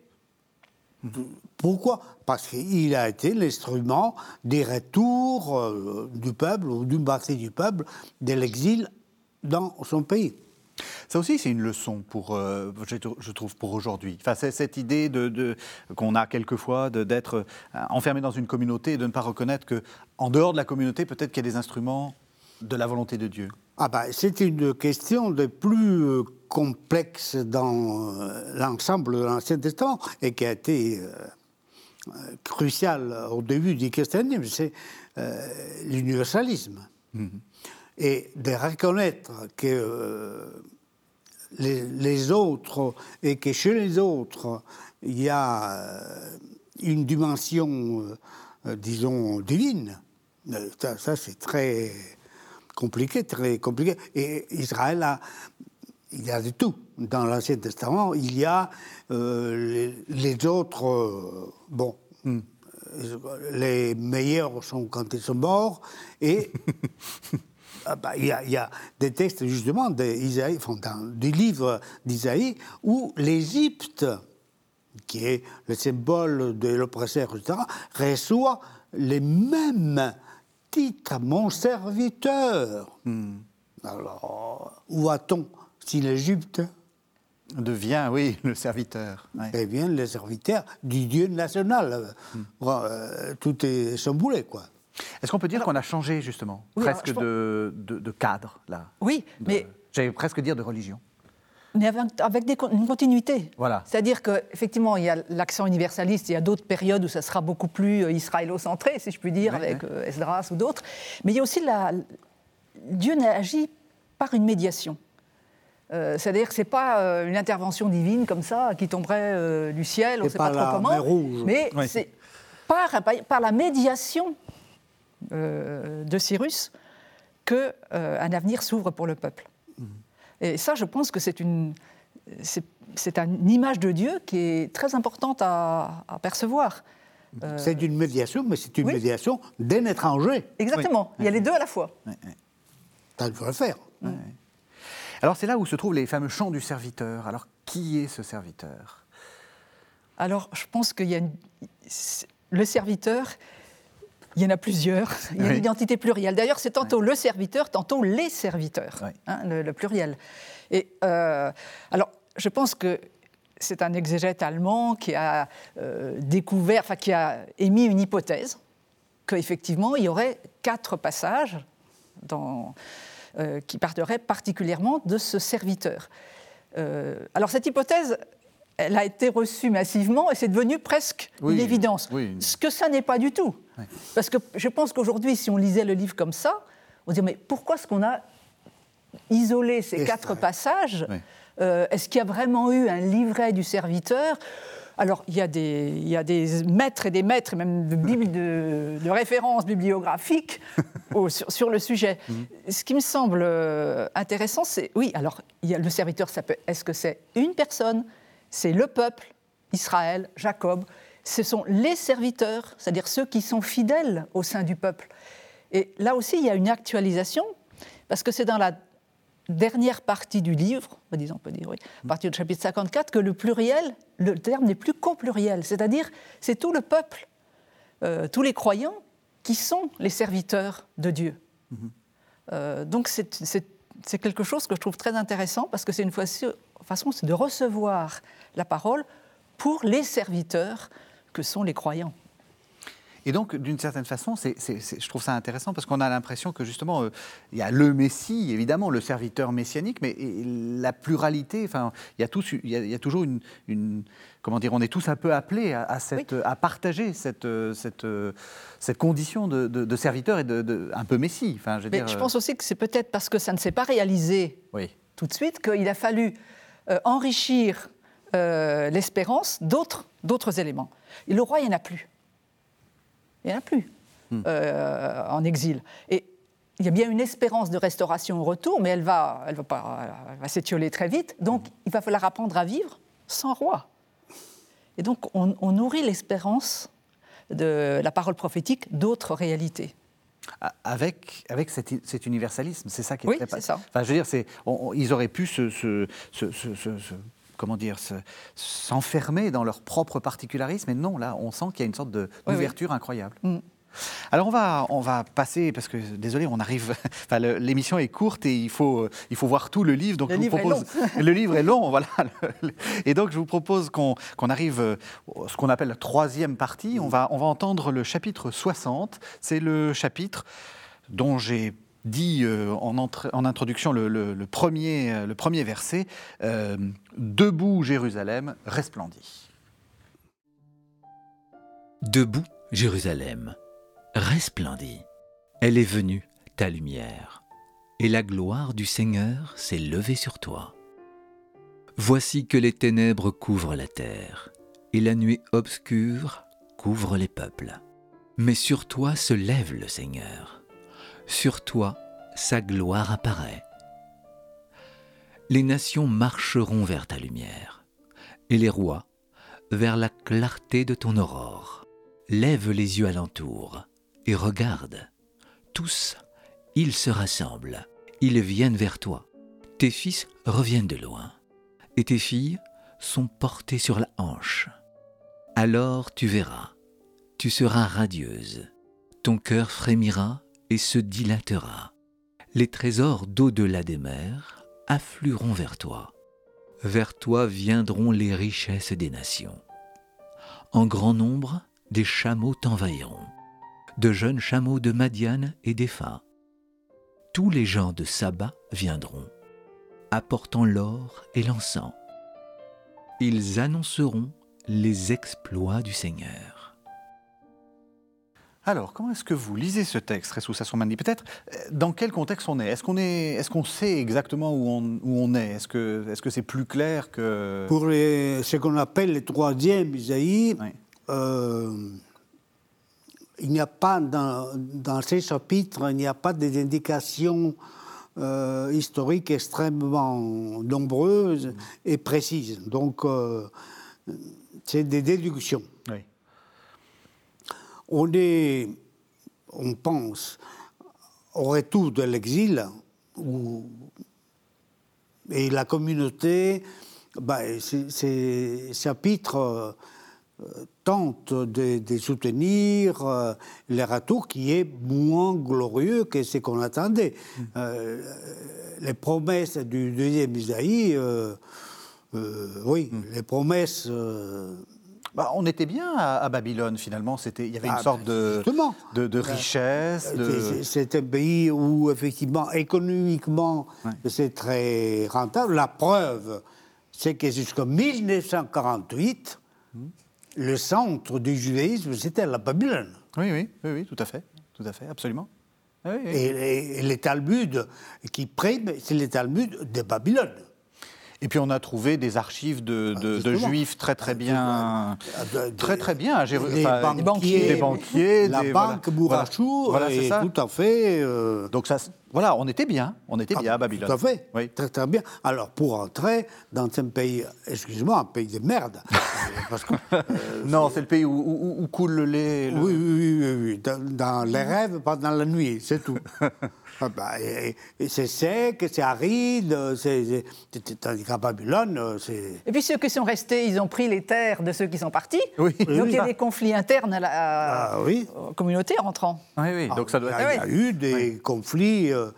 pourquoi? Parce qu'il a été l'instrument des retours euh, du peuple ou d'une partie du peuple de l'exil dans son pays. Ça aussi, c'est une leçon pour, euh, je, je trouve, pour aujourd'hui. Enfin, c'est cette idée de, de- qu'on a quelquefois d'être euh, enfermé dans une communauté et de ne pas reconnaître que, en dehors de la communauté, peut-être qu'il y a des instruments de la volonté de Dieu. Ah ben, c'est une question de plus euh, complexe dans l'ensemble de l'Ancien Testament et qui a été euh, cruciale au début du christianisme, c'est euh, l'universalisme. Et de reconnaître que euh, les, les autres et que chez les autres, il y a euh, une dimension, euh, disons, divine. Ça, ça, c'est très compliqué, très compliqué. Et Israël a, il y a de tout. Dans l'Ancien Testament, il y a euh, les, les autres, bon, euh, les meilleurs sont quand ils sont morts, et *laughs* ah bah, il y, a- il y a des textes justement d'Isaïe, enfin, dans des livres d'Isaïe, où l'Égypte, qui est le symbole de l'oppresseur, etc., reçoit les mêmes titres, mon serviteur. Alors, où va-t-on si l'Égypte Devient, oui, le serviteur. ouais. devient le serviteur du Dieu national Euh, Tout est chamboulé, quoi. Est-ce qu'on peut dire qu'on a changé, justement, Oui, alors, presque pense- de, de- de cadre, là? Oui, de- mais J'allais presque dire de religion. mais avec, avec des une continuité. Voilà. C'est-à-dire qu'effectivement, il y a l'accent universaliste, il y a d'autres périodes où ça sera beaucoup plus euh, israélo-centré, si je puis dire, avec euh, Esdras ou d'autres. Mais il y a aussi la. Dieu agit par une médiation. Euh, C'est-à-dire que ce n'est pas euh, une intervention divine comme ça qui tomberait euh, du ciel, on ne C'est sait pas pas la trop comment. mer Rouge. Mais c'est par, par la médiation de Cyrus qu'un avenir s'ouvre pour le peuple. Et ça, je pense que c'est une, c'est, une image de Dieu qui est très importante à, à percevoir. Euh, C'est une médiation, mais c'est une oui. médiation d'un étranger. Exactement, il y a les deux à la fois. Ça, il faut le faire. Alors c'est là où se trouvent les fameux chants du serviteur. Alors qui est ce serviteur? Alors, je pense qu'il y a une- le serviteur, il y en a plusieurs. Il y a Oui. une identité plurielle. D'ailleurs, c'est tantôt le serviteur, tantôt les serviteurs, Oui. hein, le, le pluriel. Et euh, alors, je pense que c'est un exégète allemand qui a euh, découvert, enfin qui a émis une hypothèse qu'effectivement, il y aurait quatre passages dans, euh, qui partiraient particulièrement de ce serviteur. Alors cette hypothèse, elle a été reçue massivement et c'est devenu presque Oui, une évidence. oui. Ce que ça n'est pas du tout. Parce que je pense qu'aujourd'hui, si on lisait le livre comme ça, on dirait mais pourquoi est-ce qu'on a isolé ces quatre passages? Euh, Est-ce qu'il y a vraiment eu un livret du serviteur? Alors, il y, a des, il y a des maîtres et des maîtres, même de, de, de références bibliographiques *laughs* au- sur, sur le sujet. Ce qui me semble euh, intéressant, c'est, oui, alors, il y a le serviteur, est-ce que c'est une personne? C'est le peuple, Israël, Jacob. Ce sont les serviteurs, c'est-à-dire ceux qui sont fidèles au sein du peuple. Et là aussi, il y a une actualisation, parce que c'est dans la dernière partie du livre, disons, on peut dire, oui, partie du chapitre 54, que le pluriel, le terme n'est plus qu'au pluriel, c'est-à-dire c'est tout le peuple, euh, tous les croyants qui sont les serviteurs de Dieu. Euh, donc c'est quelque chose que je trouve très intéressant parce que c'est une fois- façon de recevoir la parole pour les serviteurs que sont les croyants. Et donc, d'une certaine façon, c'est- c'est- c'est- je trouve ça intéressant parce qu'on a l'impression que justement, euh, il y a le Messie, évidemment, le serviteur messianique, mais la pluralité, enfin, il y a, tous, il y a, il y a toujours une, une- Comment dire On est tous un peu appelés à, à cette, à partager cette, cette, cette condition de, de- de serviteur et de, de- un peu Messie. Enfin, je veux Mais dire, je euh, pense aussi que c'est peut-être parce que ça ne s'est pas réalisé Oui. tout de suite qu'il a fallu enrichir euh, l'espérance d'autres, d'autres éléments. Et le roi, il n'y en a plus. Il n'y en a plus euh, en exil. Et il y a bien une espérance de restauration au retour, mais elle va, elle va, pas, elle va s'étioler très vite. Donc, il va falloir apprendre à vivre sans roi. Et donc, on, on nourrit l'espérance de la parole prophétique d'autres réalités. Avec, avec cet, cet universalisme, c'est ça qui est Oui, très c'est ça. Enfin, je veux dire, c'est, on- on- ils auraient pu se, se- se- se- comment dire, se- s'enfermer dans leur propre particularisme, et non, là, on sent qu'il y a une sorte de, Oui, oui. d'ouverture incroyable. Mm. Alors on va, on va passer, parce que désolé, on arrive, *laughs* enfin, l'émission est courte et il faut, euh, il faut voir tout le livre. Donc Le je vous livre est propose, *laughs* le livre est long, voilà. *laughs* Et donc je vous propose qu'on, qu'on arrive euh, à ce qu'on appelle la troisième partie. On va, on va entendre le chapitre 60. C'est le chapitre dont j'ai dit euh, en, entrée- en introduction le, le- le premier, euh, le premier verset, euh, Debout Jérusalem, resplendit. Debout, Jérusalem, resplendis. Elle est venue, ta lumière, et la gloire du Seigneur s'est levée sur toi. Voici que les ténèbres couvrent la terre, et la nuit obscure couvre les peuples. Mais sur toi se lève le Seigneur, sur toi sa gloire apparaît. Les nations marcheront vers ta lumière, et les rois vers la clarté de ton aurore. Lève les yeux alentour et regarde. Tous, ils se rassemblent, ils viennent vers toi. Tes fils reviennent de loin, et tes filles sont portées sur la hanche. Alors tu verras, tu seras radieuse, ton cœur frémira et se dilatera. Les trésors d'au-delà des mers afflueront vers toi. Vers toi viendront les richesses des nations. En grand nombre, des chameaux t'envahiront, de jeunes chameaux de Madiane et d'Epha. Tous les gens de Saba viendront, apportant l'or et l'encens. Ils annonceront les exploits du Seigneur. Alors, comment est-ce que vous lisez ce texte, Ressoussa Soumani Peut-être, euh, dans quel contexte on est? Est-ce qu'on est, est, qu'on sait exactement où on, où on est? Est-ce que c'est -ce c'est plus clair que... Pour ce qu'on appelle le troisième Isaïe, euh, il n'y a pas, dans, dans, ces chapitres, il n'y a pas des indications euh, historiques extrêmement nombreuses et précises. Donc, c'est des déductions. Oui on est, on pense, au retour de l'exil, et la communauté, ben, ces chapitres euh, tentent de, soutenir euh, le retour qui est moins glorieux que ce qu'on attendait. Mm. Euh, les promesses du deuxième Isaïe, oui, mm. les promesses bah, on était bien à, Babylone finalement. C'était, il y avait une ah, sorte de, de, richesse. C'est un pays où effectivement économiquement c'est très rentable. La preuve, c'est que jusqu'en 1948, hmm. Le centre du judaïsme c'était la Babylone. Oui, oui, oui, oui, tout à fait, tout à fait, absolument. Et, les Talmuds qui priment, c'est les Talmuds de Babylone. Et puis on a trouvé des archives de, ah, juifs très très bien, très très bien des, banquiers, des banquiers, la banque Bourachou, voilà, c'est ça. tout à fait. Euh, Donc ça, voilà, on était bien, on était ah, bien à Babylone. Tout à fait, oui. très très bien. Alors pour entrer dans un pays, excuse-moi, un pays de merde. *laughs* Euh, non, c'est le pays où, coule le lait. Oui, oui, oui, oui, Dans, les rêves, pas dans la nuit, c'est tout. *laughs* Ah bah, c'est sec, c'est aride, c'est, tandis qu'à Babylone, euh, c'est... Et puis ceux qui sont restés, ils ont pris les terres de ceux qui sont partis. Donc il y a des conflits internes à la ah communauté en rentrant. Oui, oui, donc ça doit Il y a, eu des conflits, euh,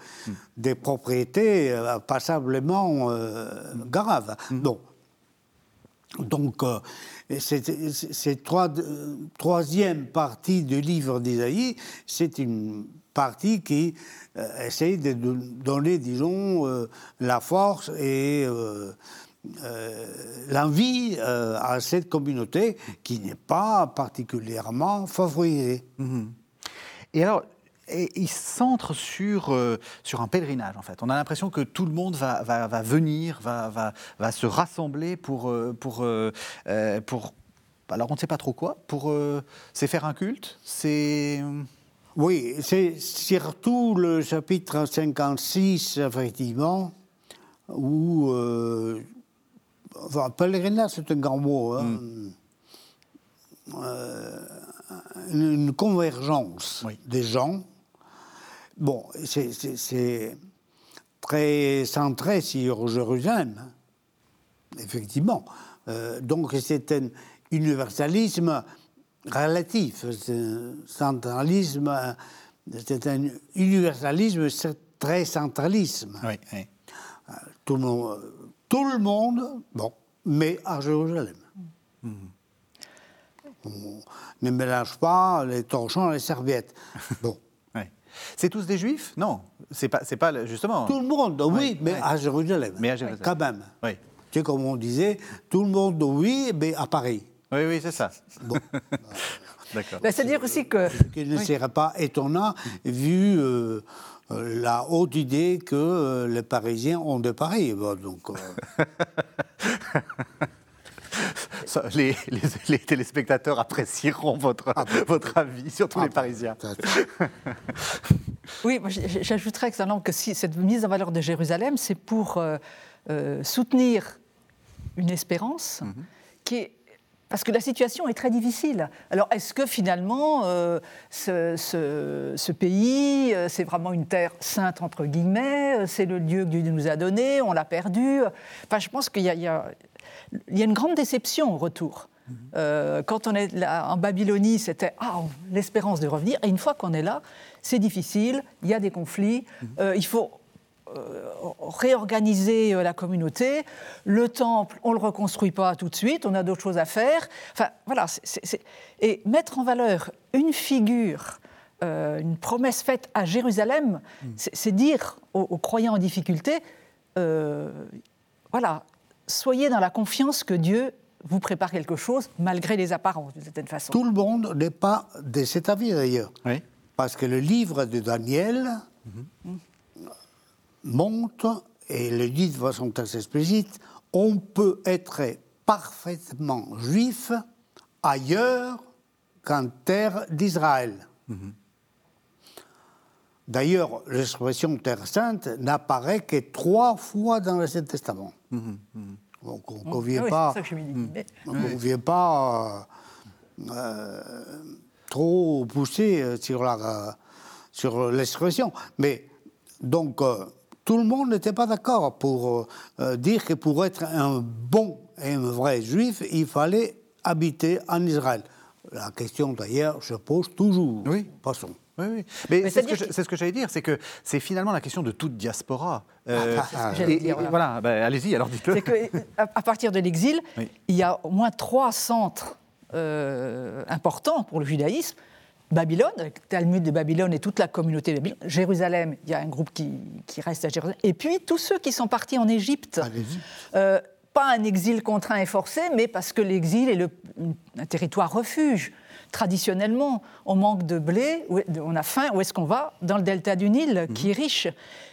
des propriétés euh, passablement graves. Mm. Donc, cette, troisième partie du livre d'Isaïe, c'est une partie qui euh, essaye de donner, disons, euh, la force et euh, l'envie à cette communauté qui n'est pas particulièrement favorisée. Mhm. Et alors, il centre sur, sur un pèlerinage, en fait. On a l'impression que tout le monde va, va, va venir, va, va, va, se rassembler pour, pour, pour... Alors, on ne sait pas trop quoi. Pour... c'est faire un culte C'est... Oui, c'est surtout le chapitre 56, effectivement, où. Euh, enfin, pèlerinage, c'est un grand mot. Hein. Mm. Euh, une, convergence des gens. Bon, c'est très centré sur Jérusalem, effectivement. Euh, donc c'est un universalisme relatif. C'est un centralisme, c'est un universalisme très centralisme. Oui, oui. Tout, le monde, tout le monde, bon, mais à Jérusalem. Mm-hmm. On ne mélange pas les torchons et les serviettes. *laughs* Bon. C'est tous des juifs Non, c'est pas, c'est pas justement. Tout le monde, oui, mais à Jérusalem. Mais à Jérusalem. Quand même. Oui. Tu sais, comme on disait, tout le monde, oui, mais à Paris. Oui, oui, c'est ça. Bon. *laughs* D'accord. Ben, c'est-à-dire aussi que. Ce qui ne serait pas étonnant, vu euh, euh, la haute idée que euh, les Parisiens ont de Paris. donc. *laughs* les, les, téléspectateurs apprécieront votre, ah, votre avis, surtout les ah, Parisiens. *laughs* oui, j'ajouterais que si cette mise en valeur de Jérusalem, c'est pour soutenir une espérance mhm. qui est parce que la situation est très difficile. Alors, est-ce que finalement, euh, ce, pays, euh, c'est vraiment une terre sainte, entre guillemets euh, C'est le Dieu que Dieu nous a donné, on l'a perdu? Enfin, je pense qu'il y, y, a une grande déception au retour. Mhm. quand on est là, en Babylonie, c'était ah, l'espérance de revenir. Et une fois qu'on est là, c'est difficile, il y a des conflits, mhm. il faut euh, réorganiser euh, la communauté. Le temple, on ne le reconstruit pas tout de suite, on a d'autres choses à faire. Enfin, voilà. Et mettre en valeur une figure, euh, une promesse faite à Jérusalem, hmm. c'est dire aux, croyants en difficulté, voilà, soyez dans la confiance que Dieu vous prépare quelque chose malgré les apparences, d'une certaine façon. Tout le monde n'est pas de cet avis d'ailleurs. Oui. Parce que le livre de Daniel montre, et le dit de façon très explicite, on peut être parfaitement juif ailleurs qu'en terre d'Israël. D'ailleurs, l'expression Terre sainte n'apparaît que trois fois dans l'Ancien Testament. On ne convient Ah oui, pas, on convient pas euh, euh, trop pousser euh, sur la euh, sur l'expression. Mais donc euh, tout le monde n'était pas d'accord pour euh, dire que pour être un bon et un vrai juif, il fallait habiter en Israël. La question d'ailleurs se pose toujours. Oui. Passons. Oui, oui. Mais, Mais c'est ce que j'allais dire, c'est que c'est finalement la question de toute diaspora. Euh, Ah, ah, ah. Et- dire, voilà. voilà, ben, allez-y, alors dites-le. C'est que à à partir de l'exil, Oui. il y a au moins trois centres euh, importants pour le judaïsme. Babylone, avec le Talmud de Babylone et toute la communauté de Babylone. Jérusalem, il y a un groupe qui, qui reste à Jérusalem. Et puis tous ceux qui sont partis en Égypte. Euh, pas un exil contraint et forcé, mais parce que l'exil est le- un territoire refuge. Traditionnellement, on manque de blé, on a faim, où est-ce qu'on va Dans le delta du Nil, qui est riche.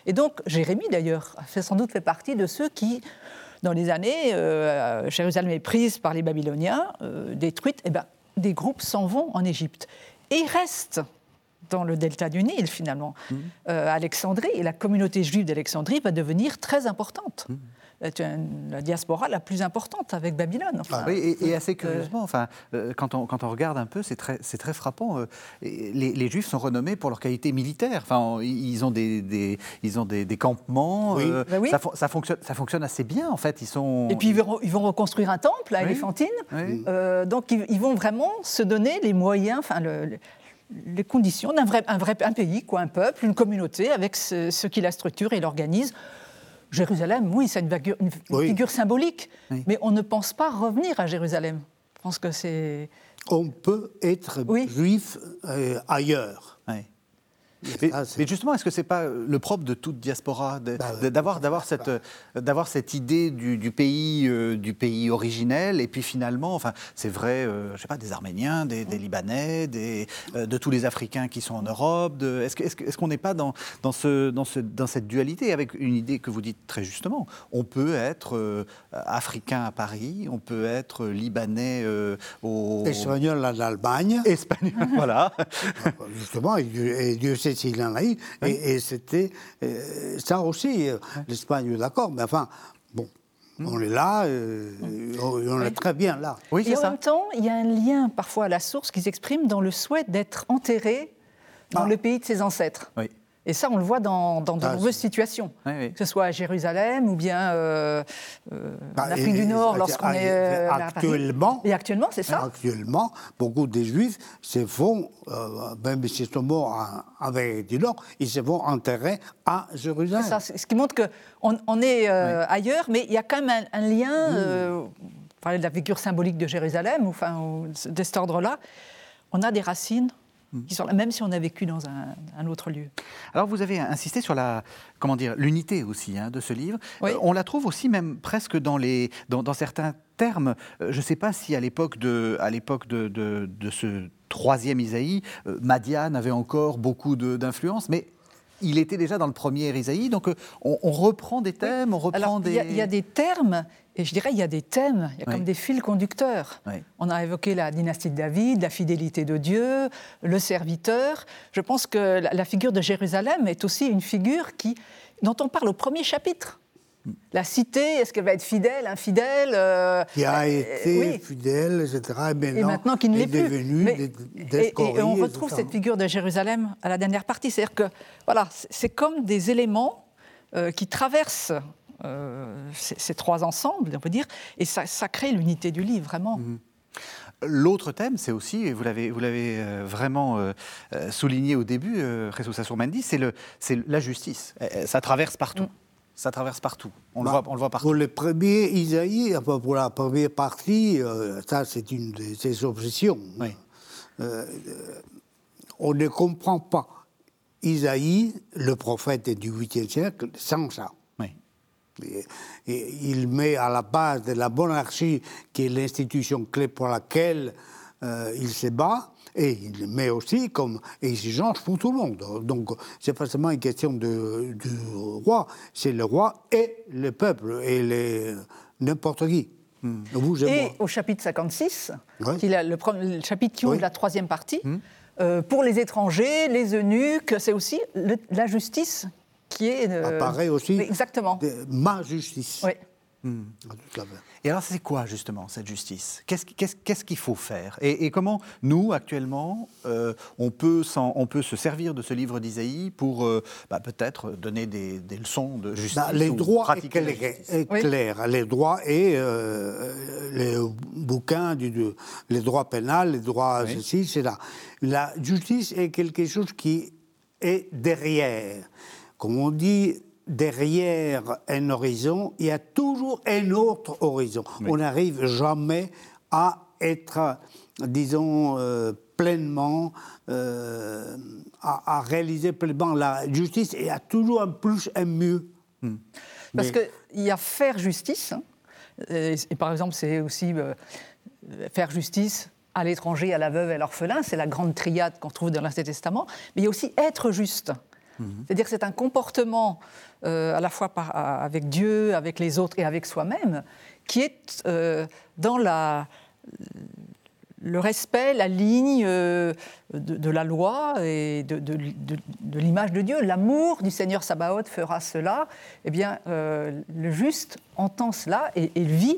Et donc, Jérémie, d'ailleurs, a fait, sans doute fait partie de ceux qui, dans les années, euh, Jérusalem est prise par les Babyloniens, euh, détruite, et ben, des groupes s'en vont en Égypte. Et ils restent dans le delta du Nil, finalement. Euh, Alexandrie, et la communauté juive d'Alexandrie va devenir très importante. La diaspora la plus importante avec Babylone. enfin. Oui, et, et assez curieusement, enfin, euh, quand, on, quand on regarde un peu, c'est très, très frappant. euh, les, les Juifs sont renommés pour leur qualité militaire. Enfin, ils ont des, des- ils ont des, des campements. Oui. euh, Ben oui. ça, fon- ça fonctionne, ça fonctionne assez bien, en fait. Ils sont. Et puis ils vont, ils vont reconstruire un temple à. Éléphantine. Euh, donc ils, ils vont vraiment se donner les moyens, enfin le- le- les conditions d'un vrai, un vrai un pays, quoi, un peuple, une communauté avec ce, ce qui la structure et l'organise. Jérusalem, oui, c'est une, Oui. figure symbolique, Oui. mais on ne pense pas revenir à Jérusalem. Je pense que c'est. On peut être Oui. juif euh, ailleurs. Mais, justement, est-ce que c'est pas le propre de toute diaspora Bah, cette euh, d'avoir cette idée du, du pays euh, du pays originel et puis finalement, enfin, c'est vrai, euh, je sais pas, des Arméniens, des, des Libanais, des, euh, de tous les Africains qui sont en Europe. Est-ce qu'on n'est pas dans dans ce dans ce dans cette dualité avec une idée que vous dites très justement? On peut être euh, africain à Paris, on peut être libanais au Espagnol en Allemagne. espagnol, *laughs* voilà. Justement, et Dieu, et S'il en a eu. Et, et c'était euh, ça aussi, euh, l'Espagne, d'accord, mais enfin, bon, on est là, euh, on, est très bien là. Oui, Et c'est en ça. même temps, il y a un lien parfois à la source qui s'exprime dans le souhait d'être enterré dans Ah. le pays de ses ancêtres. Oui. Et ça, on le voit dans, dans de Ah, nombreuses situations, Oui, oui. que ce soit à Jérusalem ou bien euh, euh, en Bah, Afrique et- du Nord, lorsqu'on et- est euh, à Paris. actuellement, Et actuellement, c'est ça. Actuellement, beaucoup de Juifs se font, euh, même s'ils sont morts en Amérique du Nord, ils se font enterrer à Jérusalem. Ça, ce qui montre qu'on on est euh, ailleurs, mais il y a quand même un, un lien. euh, on parlait de la figure symbolique de Jérusalem, ou, enfin, de cet ordre-là. On a des racines qui sont là, même si on a vécu dans un, un autre lieu. Alors vous avez insisté sur la comment dire l'unité aussi hein, de ce livre. Oui. Euh, on la trouve aussi même presque dans les dans, dans certains termes. Euh, je ne sais pas si à l'époque de à l'époque de, de, de ce troisième Isaïe, euh, Madiane avait encore beaucoup d'influence, mais il était déjà dans le premier Isaïe. Donc euh, on, on reprend des thèmes, on reprend Alors, des. il y, a- il y a des termes, et je dirais il y a des thèmes, il y a Oui. comme des fils conducteurs. Oui. On a évoqué la dynastie de David, la fidélité de Dieu, le serviteur. Je pense que la, la figure de Jérusalem est aussi une figure qui, dont on parle au premier chapitre. La cité, est-ce qu'elle va être fidèle, infidèle euh, Qui a euh, été oui. fidèle, etc. Et maintenant, Et maintenant qui ne est l'est plus. devenu Mais- des, et, et- on retrouve cette figure de Jérusalem à la dernière partie. C'est-à-dire que voilà, c'est- comme des éléments euh, qui traversent ces, ces trois ensembles, on peut dire, et ça, ça crée l'unité du livre, vraiment. Mhm. L'autre thème, c'est aussi, et vous l'avez, vous l'avez vraiment souligné au début, Assourmendi, c'est, la justice. Ça traverse partout. Mm. Ça traverse partout. On, le, Bah, voit, on le voit partout. Pour le premier Isaïe, enfin, pour la première partie, euh, ça c'est une de ses obsessions. Oui. Euh, on ne comprend pas Isaïe, le prophète du 8e siècle, sans ça. Oui. Et, il met à la base de la monarchie, qui est l'institution clé pour laquelle euh, il se bat, et il met aussi comme exigence pour tout le monde. Donc, c'est pas seulement une question de, du roi, c'est le roi et le peuple, et les, n'importe qui. Hmm. Vous et, et au chapitre 56, qui est le, le, chapitre qui ouvre la troisième partie, hmm. euh, pour les étrangers, les eunuques, c'est aussi la justice qui est. Euh, Apparaît aussi. Exactement. ma justice. Oui. Hmm. Et alors, c'est quoi justement cette justice? Qu'est-ce qu'il faut faire? Et, comment nous, actuellement, euh, on, peut on peut se servir de ce livre d'Isaïe pour euh, bah, peut-être donner des, leçons de justice bah, Les droits clairs, les droits et euh, les bouquins, du, les droits pénals, les droits ceci, c'est là. La justice est quelque chose qui est derrière. Comme on dit, derrière un horizon, il y a toujours un autre horizon. On n'arrive jamais à être, disons, euh, pleinement, euh, à, réaliser pleinement la justice. Il y a toujours un plus, un mieux. Hmm. Parce qu'il y a faire justice, hein. et, par exemple, c'est aussi euh, faire justice à l'étranger, à la veuve et à l'orphelin, c'est la grande triade qu'on trouve dans l'Ancien Testament, mais il y a aussi être juste. Mhm. C'est-à-dire que c'est un comportement euh, à la fois avec Dieu, avec les autres et avec soi-même qui est euh, dans la, le respect, la ligne euh, de, la loi et de, l'image de Dieu. L'amour du Seigneur Sabaoth fera cela. Eh bien, le juste entend cela et, vit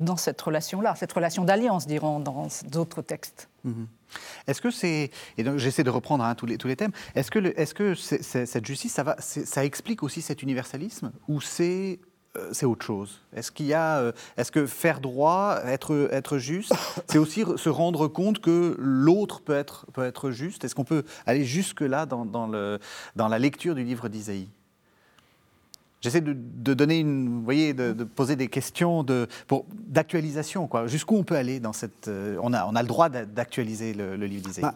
dans cette relation-là, cette relation d'alliance, diront dans d'autres textes. Mhm. Est-ce que c'est et donc j'essaie de reprendre hein, tous les tous les thèmes. Est-ce que est-ce que cette justice ça va ça explique aussi cet universalisme ou c'est euh, c'est autre chose? Est-ce qu'il y a, euh, est-ce que faire droit, être, être juste, *coughs* c'est aussi se rendre compte que l'autre peut être, peut être juste? Est-ce qu'on peut aller jusque-là dans, dans, le, dans la lecture du livre d'Isaïe? J'essaie de, donner une, vous voyez, de, poser des questions de, d'actualisation, quoi. Jusqu'où on peut aller dans cette, euh, on a, on a le droit d'actualiser le, livre d'Isaïe.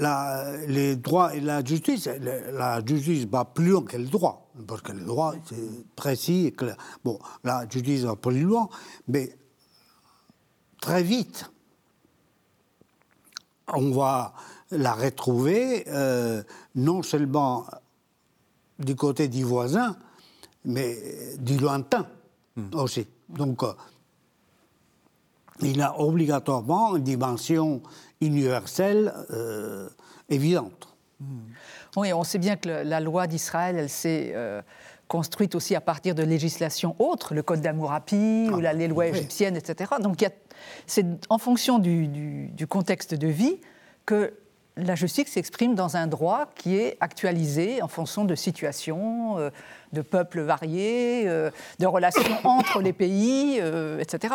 Bah, les droits et la justice, la justice va plus loin que le droit, parce que le droit c'est précis et clair. Bon, la justice va plus loin, mais très vite, on va la retrouver euh, non seulement du côté du voisin, mais du lointain hmm. aussi. Donc, euh, il a obligatoirement une dimension universelle euh, évidente. Hmm. Oui, on sait bien que la loi d'Israël, elle s'est euh, construite aussi à partir de législations autres, le Code d'Amourapi ou la, les lois égyptiennes, etc. Donc c'est en fonction du, du, contexte de vie que la justice s'exprime dans un droit qui est actualisé en fonction de situations, euh, de peuples variés, euh, de relations *coughs* entre les pays, euh, etc.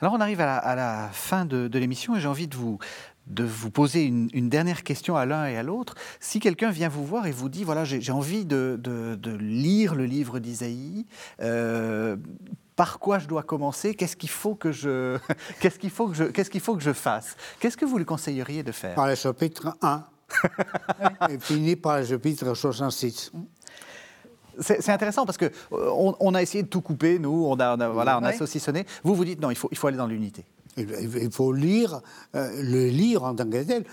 Alors on arrive à la, fin de, l'émission et j'ai envie de vous, de vous poser une, dernière question à l'un et à l'autre. Si quelqu'un vient vous voir et vous dit, voilà, j'ai envie de, de, lire le livre d'Isaïe, par quoi je dois commencer, qu'est-ce qu'il faut que je, *laughs* qu'est-ce qu'il faut que je, qu'est-ce qu'il faut que je fasse. Qu'est-ce que vous lui conseilleriez de faire? Par le chapitre 1 et fini par le chapitre 66. C'est intéressant parce que euh, on, a essayé de tout couper, nous, on a, voilà, on a saucissonné. Vous vous dites non, il faut, il faut aller dans l'unité. Il faut lire, euh, le lire en tant que tel,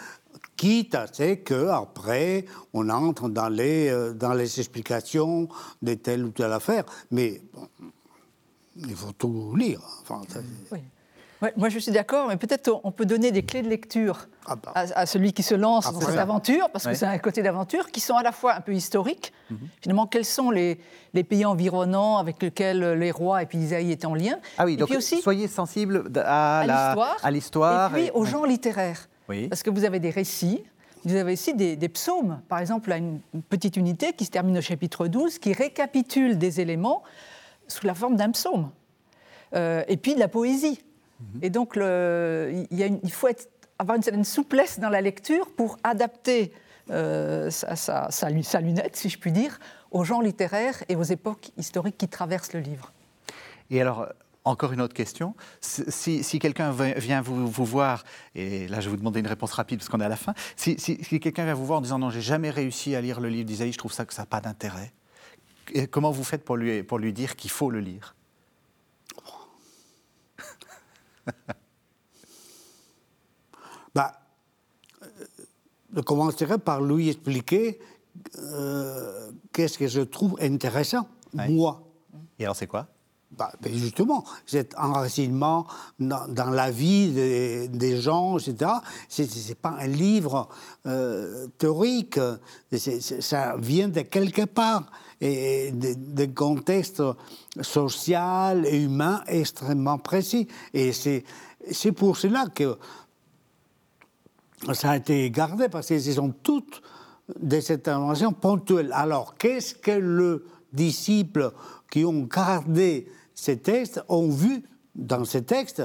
quitte à ce qu'après, on entre dans les, euh, dans les explications de telle ou telle affaire. Mais il faut tout lire. oui. moi, je suis d'accord, mais peut-être on peut donner des clés de lecture ah bah. à, celui qui se lance dans cette aventure, parce que c'est un côté d'aventure, qui sont à la fois un peu historiques. Mhm. Finalement, quels sont les, les, pays environnants avec lesquels les rois et puis Isaïe étaient en lien? Ah oui, donc aussi, soyez sensibles à, à l'histoire. Et puis aux genres littéraires. Parce que vous avez des récits, vous avez aussi des, des, psaumes. Par exemple, une petite unité qui se termine au chapitre 12, qui récapitule des éléments sous la forme d'un psaume. Euh, et puis de la poésie. Mhm. Et donc, il, y a il, faut avoir une certaine souplesse dans la lecture pour adapter euh, sa, sa, lunette, si je puis dire, aux genres littéraires et aux époques historiques qui traversent le livre. Et alors, encore une autre question. Si, quelqu'un vient vous, voir, et là je vais vous demander une réponse rapide parce qu'on est à la fin, si, si quelqu'un vient vous voir en disant non, j'ai jamais réussi à lire le livre d'Isaïe, je trouve ça que ça n'a pas d'intérêt, comment vous faites pour lui, pour lui dire qu'il faut le lire? *laughs* Bah, Je commencerai par lui expliquer euh, qu'est-ce que je trouve intéressant, moi. Et alors c'est quoi? Bah, ben justement, cet enracinement dans, la vie des, gens, etc., ce n'est pas un livre euh, théorique, ça vient de quelque part, et des contextes social et humain extrêmement précis. Et c'est pour cela que ça a été gardé, parce que ce sont toutes des interventions ponctuelles. Alors, qu'est-ce que le disciple qui ont gardé ces textes ont vu dans ces textes,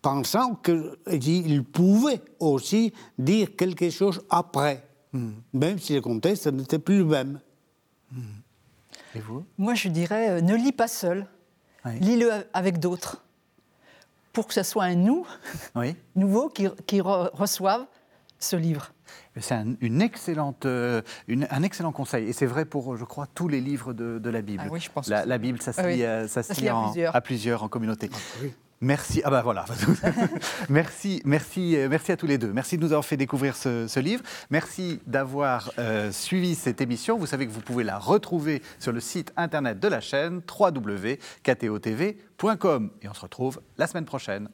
pensant qu'ils pouvaient aussi dire quelque chose après, hmm. même si le contexte n'était plus le même. Hmm. Et vous? Moi, je dirais, euh, ne lis pas seul, lis-le avec d'autres, pour que ce soit un nous *laughs* nouveau qui, qui reçoive ce livre. C'est un, une excellente, euh, un excellent conseil. Et c'est vrai pour, je crois, tous les livres de, la Bible. Ah oui, je pense la, la Bible, ça se lit, euh, ça, se lit, à, plusieurs. en communauté. Ah, oui. Merci. Ah ben voilà. *laughs* merci, merci, euh, merci à tous les deux. Merci de nous avoir fait découvrir ce, livre. Merci d'avoir suivi cette émission. Vous savez que vous pouvez la retrouver sur le site internet de la chaîne www.ktotv.com. Et on se retrouve la semaine prochaine.